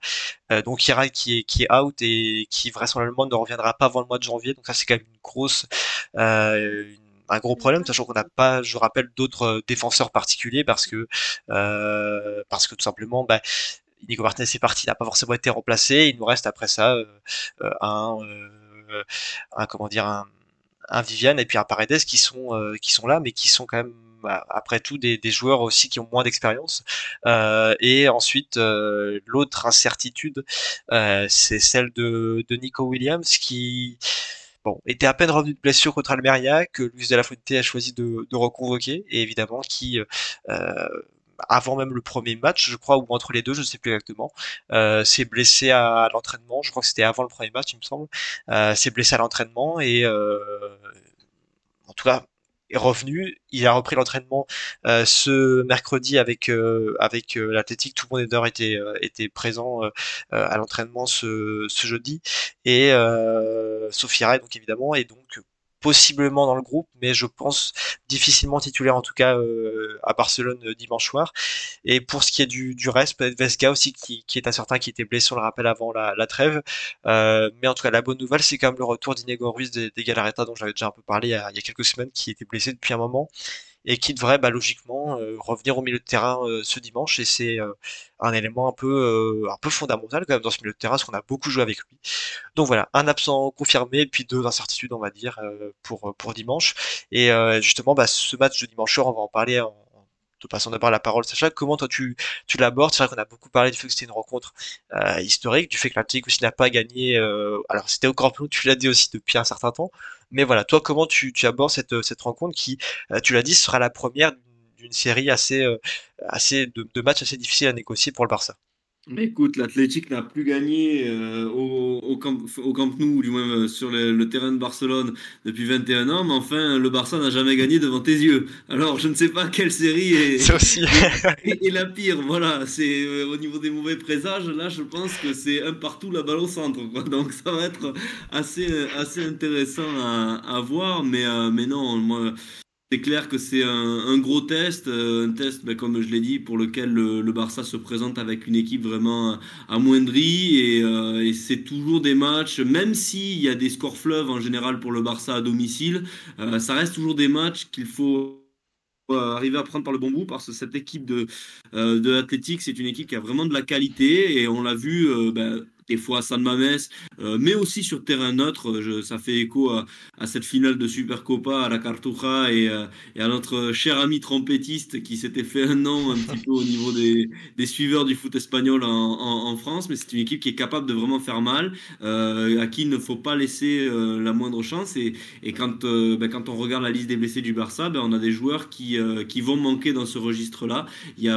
Euh, donc Ira qui est, qui est out et qui vraisemblablement ne reviendra pas avant le mois de janvier. Donc ça c'est quand même une grosse, euh, une, un gros problème, sachant qu'on n'a pas, je rappelle, d'autres défenseurs particuliers parce que euh, parce que tout simplement, bah, Nico Martinez est parti, n'a pas forcément été remplacé. Il nous reste après ça euh, euh un, euh, un comment dire un, un Viviane et puis un Paredes qui sont euh, qui sont là, mais qui sont quand même après tout des, des, joueurs aussi qui ont moins d'expérience. Euh, et ensuite, euh, l'autre incertitude, euh, c'est celle de, de, Nico Williams qui bon, était à peine revenu de blessure contre Almeria, que Luis de la Fuente a choisi de, de reconvoquer, et évidemment qui euh, avant même le premier match, je crois, ou entre les deux, je ne sais plus exactement, euh, s'est blessé à, à l'entraînement. Je crois que c'était avant le premier match, il me semble. Euh, s'est blessé à l'entraînement et euh, en tout cas revenu. Il a repris l'entraînement euh, ce mercredi avec euh, avec euh, l'Athletic. Tout le monde était était présent à l'entraînement ce, ce jeudi et Sophie Ray donc évidemment et donc possiblement dans le groupe, mais je pense difficilement titulaire en tout cas euh, à Barcelone euh, dimanche soir. Et pour ce qui est du, du reste, peut-être Vesga aussi qui, qui, est incertain, qui était blessé, on le rappelle avant la, la trêve. Euh, mais en tout cas, la bonne nouvelle, c'est quand même le retour d'Inego Ruiz des, des Galareta, dont j'avais déjà un peu parlé il y, a, il y, a, quelques semaines, qui était blessé depuis un moment et qui devrait bah, logiquement euh, revenir au milieu de terrain euh, ce dimanche et c'est euh, un élément un peu un peu fondamental quand même dans ce milieu de terrain parce qu'on a beaucoup joué avec lui. Donc voilà, un absent confirmé puis deux incertitudes on va dire pour pour dimanche et justement bah, ce match de dimanche soir on va en parler en, te passant d'abord la parole, Sacha, comment toi tu, tu l'abordes? C'est vrai qu'on a beaucoup parlé du fait que c'était une rencontre euh, historique, du fait que l'Atlético aussi n'a pas gagné. Euh, alors c'était au Camp Nou, tu l'as dit aussi depuis un certain temps. Mais voilà, toi, comment tu, tu abordes cette, cette rencontre qui, euh, tu l'as dit, sera la première d'une série assez, euh, assez de, de matchs assez difficiles à négocier pour le Barça? Écoute, l'Athletic n'a plus gagné euh, au, au, camp, au Camp Nou, ou du moins euh, sur le, le, terrain de Barcelone depuis 21 ans, mais enfin, le Barça n'a jamais gagné devant tes yeux. Alors, je ne sais pas quelle série est, aussi. est, est, la pire. Voilà, c'est euh, au niveau des mauvais présages, là, je pense que c'est un partout la balle au centre. Quoi. Donc, ça va être assez, assez intéressant à, à voir, mais, mais non, moi c'est clair que c'est un, gros test, euh, un test, ben, comme je l'ai dit, pour lequel le, Barça se présente avec une équipe vraiment amoindrie et, euh, et c'est toujours des matchs, même s'il y a des scores fleuves en général pour le Barça à domicile, euh, ça reste toujours des matchs qu'il faut arriver à prendre par le bon bout parce que cette équipe de, de l'Athletic, c'est une équipe qui a vraiment de la qualité et on l'a vu ben, des fois à San Mames, euh, mais aussi sur terrain neutre. Je, ça fait écho à, cette finale de Supercopa à la Cartuja et, euh, et, à notre cher ami trompettiste qui s'était fait un nom un petit peu au niveau des, des suiveurs du foot espagnol en, France. Mais c'est une équipe qui est capable de vraiment faire mal, euh, à qui il ne faut pas laisser euh, la moindre chance. Et, euh, ben, quand on regarde la liste des blessés du Barça, ben, on a des joueurs qui, vont manquer dans ce registre-là. Il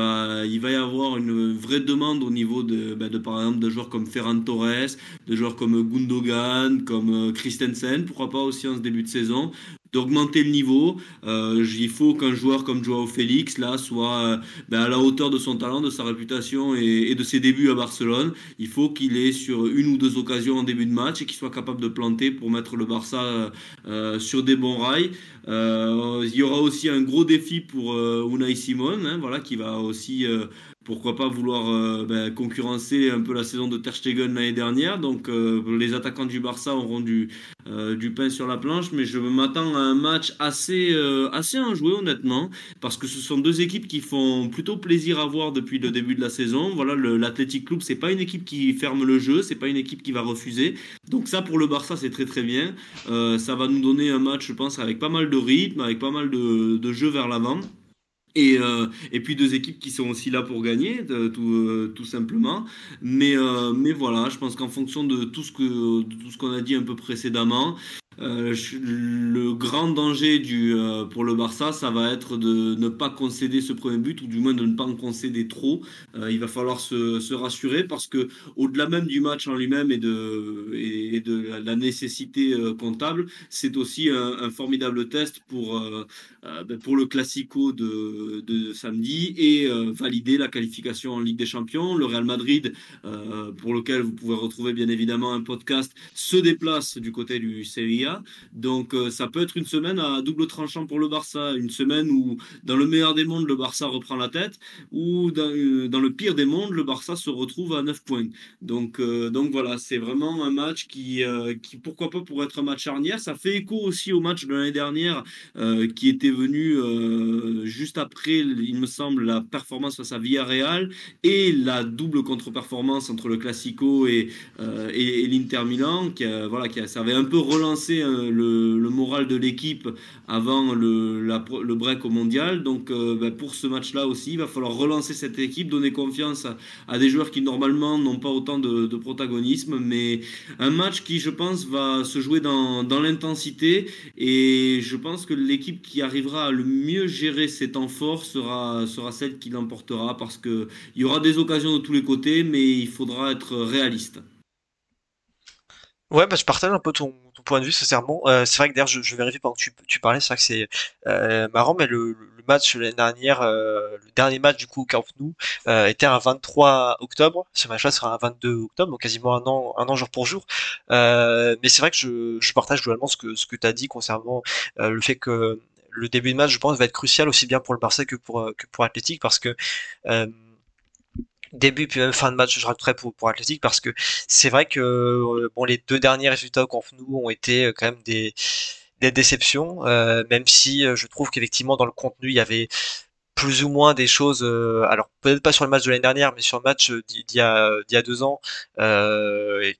va y avoir une vraie demande au niveau de, ben, de par exemple, de joueurs comme Ferran Torres, de joueurs comme Gundogan, comme euh, Christensen, pourquoi pas aussi en ce début de saison d'augmenter le niveau. Euh, il faut qu'un joueur comme Joao Félix là soit euh, ben, à la hauteur de son talent, de sa réputation et, de ses débuts à Barcelone. Il faut qu'il ait sur une ou deux occasions en début de match et qu'il soit capable de planter pour mettre le Barça sur des bons rails. il y aura aussi un gros défi pour Unai Simon, hein, voilà, qui va aussi pourquoi pas vouloir euh, ben, concurrencer un peu la saison de Ter Stegen l'année dernière. Donc euh, les attaquants du Barça auront du, euh, du pain sur la planche, mais je m'attends à un match assez, assez enjoué honnêtement, parce que ce sont deux équipes qui font plutôt plaisir à voir depuis le début de la saison. Voilà, l'Athletic Club, c'est pas une équipe qui ferme le jeu, c'est pas une équipe qui va refuser. Donc ça pour le Barça, c'est très très bien. ça va nous donner un match, je pense, avec pas mal de rythme, avec pas mal de, de jeux vers l'avant. Et, euh, et puis deux équipes qui sont aussi là pour gagner, tout, euh, tout simplement. Mais, euh, mais voilà, je pense qu'en fonction de tout ce que de tout ce qu'on a dit un peu précédemment, euh, le grand danger euh, pour le Barça, ça va être de ne pas concéder ce premier but, ou du moins de ne pas en concéder trop. Euh, il va falloir se, rassurer parce que, au-delà même du match en lui-même et de, la nécessité comptable, c'est aussi un, formidable test pour, ben pour le Classico de, samedi et valider la qualification en Ligue des Champions. Le Real Madrid, pour lequel vous pouvez retrouver bien évidemment un podcast, se déplace du côté du Donc euh, ça peut être une semaine à double tranchant pour le Barça, une semaine où dans le meilleur des mondes le Barça reprend la tête, ou dans, euh, le pire des mondes le Barça se retrouve à 9 points. Donc, euh, donc voilà, c'est vraiment un match qui, pourquoi pas pour être un match charnière. Ça fait écho aussi au match de l'année dernière qui était venu juste après, il me semble, la performance face à Villarreal et la double contre-performance entre le Classico et, l'Inter Milan, qui, voilà, qui avait un peu relancé euh, le, moral de l'équipe avant le, break au mondial. Donc euh, ben, pour ce match-là aussi, il va falloir relancer cette équipe, donner confiance à, des joueurs qui normalement n'ont pas autant de, protagonisme. Mais un match qui, je pense, va se jouer dans, dans l'intensité. Et je pense que l'équipe qui arrivera à le mieux gérer ses temps forts sera, sera celle qui l'emportera parce qu'il y aura des occasions de tous les côtés, mais il faudra être réaliste. Ouais, bah, je partage un peu ton, point de vue, sincèrement. Euh, c'est vrai que d'ailleurs, je, je vérifie pendant que tu, tu parlais, c'est vrai que c'est euh, marrant, mais le, match l'année dernière, euh, le dernier match du coup au Camp Nou, était un 23 octobre. Ce match-là sera un 22 octobre, donc quasiment un an, un an jour pour jour. Mais c'est vrai que je, je partage globalement ce que ce que tu as dit concernant le fait que le début de match, je pense, va être crucial aussi bien pour le Barça que pour que pour Athletic parce que début puis même fin de match, je rajouterais pour, pour Athletic parce que c'est vrai que euh, bon les deux derniers résultats qu'on nous ont été euh, quand même des, des déceptions, euh, même si je trouve qu'effectivement dans le contenu il y avait plus ou moins des choses, alors peut-être pas sur le match de l'année dernière, mais sur le match d'il y a, d'il y a deux ans,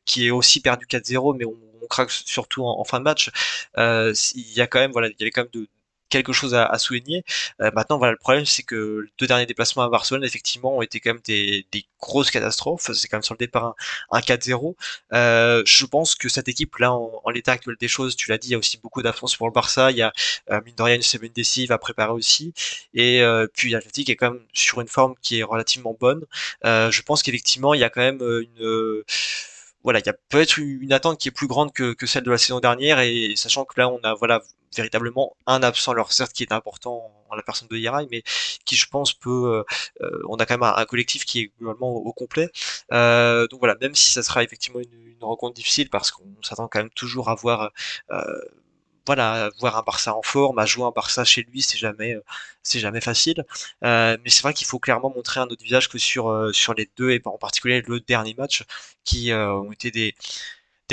qui est aussi perdu 4-0, mais on, craque surtout en, en, fin de match. il y a quand même, voilà, il y avait quand même de, quelque chose à, souligner. Euh, maintenant, voilà, le problème, c'est que les deux derniers déplacements à Barcelone, effectivement, ont été quand même des, grosses catastrophes. C'est quand même sur le départ un, 4-0. Euh, je pense que cette équipe-là, en, l'état actuel des choses, tu l'as dit, il y a aussi beaucoup d'affronts pour le Barça. Il y a, euh, mine de rien, une semaine décisive à préparer aussi. Et euh, puis, l'Athletic est quand même sur une forme qui est relativement bonne. je pense qu'effectivement, il y a quand même une voilà, il y a peut-être une attente qui est plus grande que, que, celle de la saison dernière et sachant que là on a voilà véritablement un absent, alors certes qui est important en la personne de Yarai, mais qui je pense peut, euh, euh, on a quand même un, collectif qui est globalement au, complet. Euh, donc voilà, même si ça sera effectivement une, rencontre difficile parce qu'on s'attend quand même toujours à voir voilà, voir un Barça en forme, à jouer un Barça chez lui, c'est jamais, c'est jamais facile. mais c'est vrai qu'il faut clairement montrer un autre visage que sur sur les deux et en particulier le dernier match qui ont été des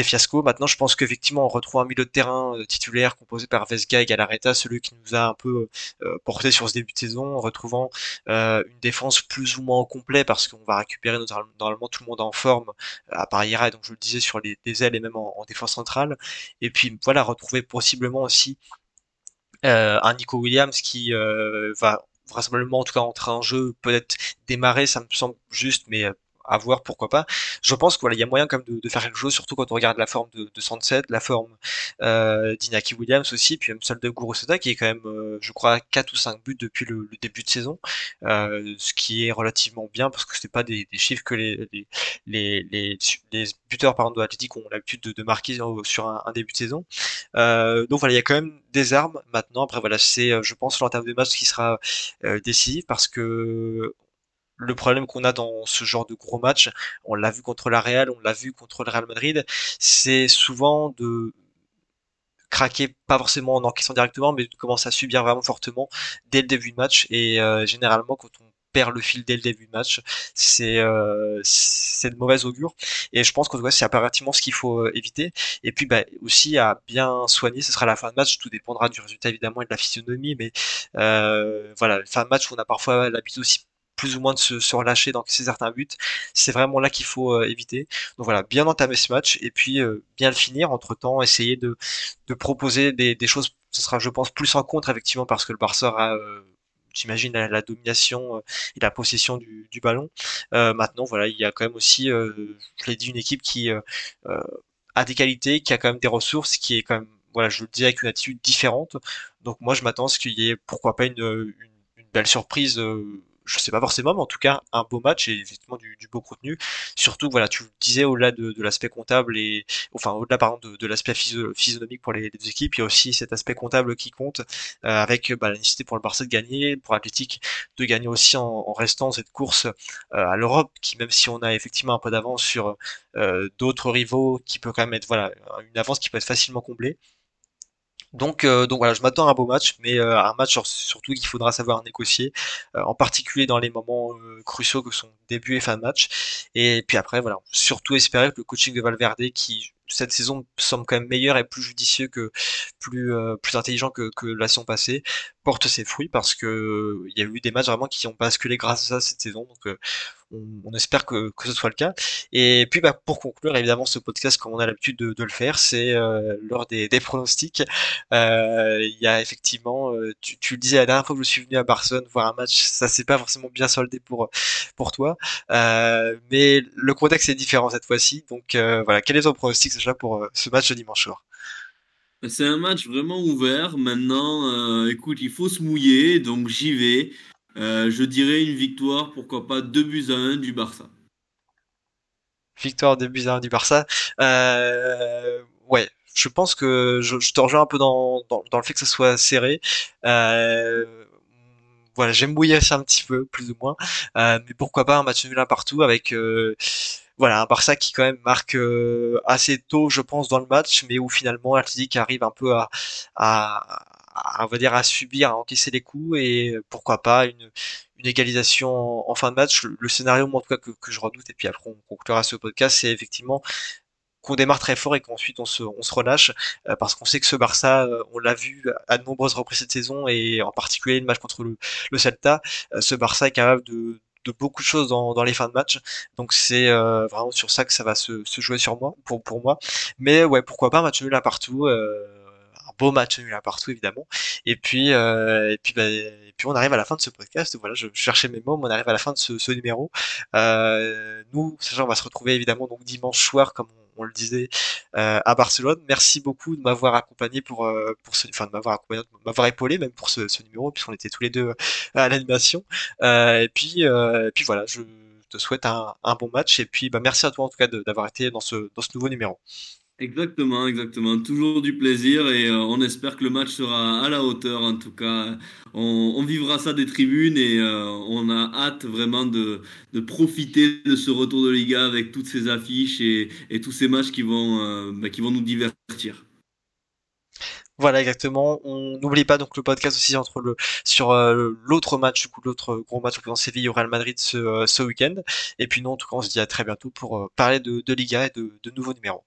des fiascos. Maintenant, je pense qu'effectivement, on retrouve un milieu de terrain euh, titulaire composé par Vesga et Galareta, celui qui nous a un peu euh, porté sur ce début de saison, en retrouvant euh, une défense plus ou moins au complet, parce qu'on va récupérer normalement tout le monde en forme, à part Ira, donc je le disais, sur les, ailes et même en, défense centrale. Et puis voilà, retrouver possiblement aussi un Nico Williams qui va vraisemblablement en tout cas entrer en jeu, peut-être démarrer, ça me semble juste, mais à voir, pourquoi pas. Je pense qu'il voilà, y a moyen quand même de, faire quelque chose, surtout quand on regarde la forme de, de Sunset, la forme euh, d'Inaki Williams aussi, puis même celle de Guruseta qui est quand même, euh, je crois, 4 ou 5 buts depuis le, début de saison, euh, ce qui est relativement bien parce que c'est pas des, chiffres que les, les, buteurs par exemple, de l'Athletic ont l'habitude de, marquer sur un, début de saison. Donc voilà, il y a quand même des armes maintenant. Après voilà, c'est, je pense, l'entame de match qui sera décisif parce que le problème qu'on a dans ce genre de gros match, on l'a vu contre la Real, on l'a vu contre le Real Madrid, c'est souvent de craquer pas forcément en encaissant directement, mais de commencer à subir vraiment fortement dès le début de match. Et euh, généralement, quand on perd le fil dès le début de match, c'est euh, de mauvaise augure. Et je pense que c'est impérativement ce qu'il faut euh, éviter. Et puis bah, aussi à bien soigner, ce sera la fin de match. Tout dépendra du résultat évidemment et de la physionomie, mais euh, voilà, fin de match on a parfois l'habitude aussi plus ou moins de se, relâcher dans certains buts. C'est vraiment là qu'il faut euh, éviter. Donc voilà, bien entamer ce match et puis euh, bien le finir. Entre temps, essayer de, de proposer des, des, choses. Ce sera, je pense, plus en contre effectivement parce que le Barça a euh, j'imagine la, domination et la possession du, du ballon. maintenant, voilà, il y a quand même aussi, je l'ai dit, une équipe qui a des qualités, qui a quand même des ressources, qui est quand même, voilà, je le dis avec une attitude différente. Donc moi, je m'attends à ce qu'il y ait, pourquoi pas, une, une, une belle surprise je sais pas forcément, mais en tout cas un beau match et effectivement du, beau contenu. Surtout, voilà, tu le disais au-delà de, l'aspect comptable et enfin au-delà par exemple de, l'aspect physionomique pour les, équipes, il y a aussi cet aspect comptable qui compte euh, avec bah, la nécessité pour le Barça de gagner, pour l'Athletic de gagner aussi en, restant cette course euh, à l'Europe, qui même si on a effectivement un peu d'avance sur euh, d'autres rivaux, qui peut quand même être voilà une avance qui peut être facilement comblée. Donc, euh, donc voilà, je m'attends à un beau match, mais euh, un match surtout qu'il faudra savoir négocier, euh, en particulier dans les moments cruciaux que sont début et fin de match. Et puis après, voilà, surtout espérer que le coaching de Valverde, qui cette saison semble quand même meilleur et plus judicieux que plus plus intelligent que, que la saison passée, porte ses fruits parce que il y a eu des matchs vraiment qui ont basculé grâce à ça cette saison. Donc on, espère que, que, ce soit le cas. Et puis bah, pour conclure, évidemment, ce podcast, comme on a l'habitude de, le faire, c'est euh, l'heure des, des, pronostics. Euh, il y a effectivement, euh, tu, le disais la dernière fois que je suis venu à Barcelone voir un match, ça s'est pas forcément bien soldé pour pour toi, euh, mais le contexte est différent cette fois-ci. Donc euh, voilà, quel est ton pronostic déjà pour ce match de dimanche soir c'est un match vraiment ouvert. Maintenant, écoute, il faut se mouiller, donc j'y vais. Euh, je dirais une victoire, pourquoi pas 2 buts à 1 du Barça. Victoire 2 buts à 1 du Barça. Euh, ouais, je pense que je, te rejoins un peu dans, dans, dans, le fait que ça soit serré. Euh, voilà, j'aime bouillir un petit peu, plus ou moins. Euh, mais pourquoi pas un match nul un partout avec euh, voilà un Barça qui quand même marque euh, assez tôt, je pense, dans le match, mais où finalement Athletic arrive un peu à, à, on va dire à subir, à encaisser les coups et pourquoi pas une, égalisation en, fin de match. Le, scénario, moi, en tout cas, que, que, je redoute, et puis après on conclura ce podcast, c'est effectivement qu'on démarre très fort et qu'ensuite on se, on se relâche euh, parce qu'on sait que ce Barça, euh, on l'a vu à de nombreuses reprises cette saison et en particulier le match contre le, le Celta, ce Barça est capable de, de beaucoup de choses dans, dans les fins de match. Donc c'est vraiment sur ça que ça va se, se, jouer sur moi, pour, pour moi. Mais ouais, pourquoi pas un match nul à partout. Euh, beau match nul à partout évidemment. Et puis euh, et puis bah, et puis on arrive à la fin de ce podcast. Voilà, je cherchais mes mots, mais on arrive à la fin de ce, ce numéro. Euh, nous, sachant on va se retrouver évidemment donc dimanche soir comme le disait euh, à Barcelone. Merci beaucoup de m'avoir accompagné pour euh, ce, enfin de m'avoir m'avoir épaulé même pour ce, numéro puisqu'on était tous les deux à l'animation. Euh, et puis voilà, je te souhaite un, bon match et puis bah merci à toi en tout cas d'avoir été dans ce nouveau numéro. Exactement, exactement. Toujours du plaisir et euh, on espère que le match sera à la hauteur. En tout cas, on, vivra ça des tribunes et euh, on a hâte vraiment de, profiter de ce retour de Liga avec toutes ces affiches et, tous ces matchs qui vont, euh, bah, qui vont nous divertir. Voilà, exactement. On n'oublie pas donc le podcast aussi sur l'autre match, l'autre gros match opposant Séville au Real Madrid ce, week-end. Et puis nous, en tout cas, on se dit à très bientôt pour parler de, Liga et de nouveaux numéros.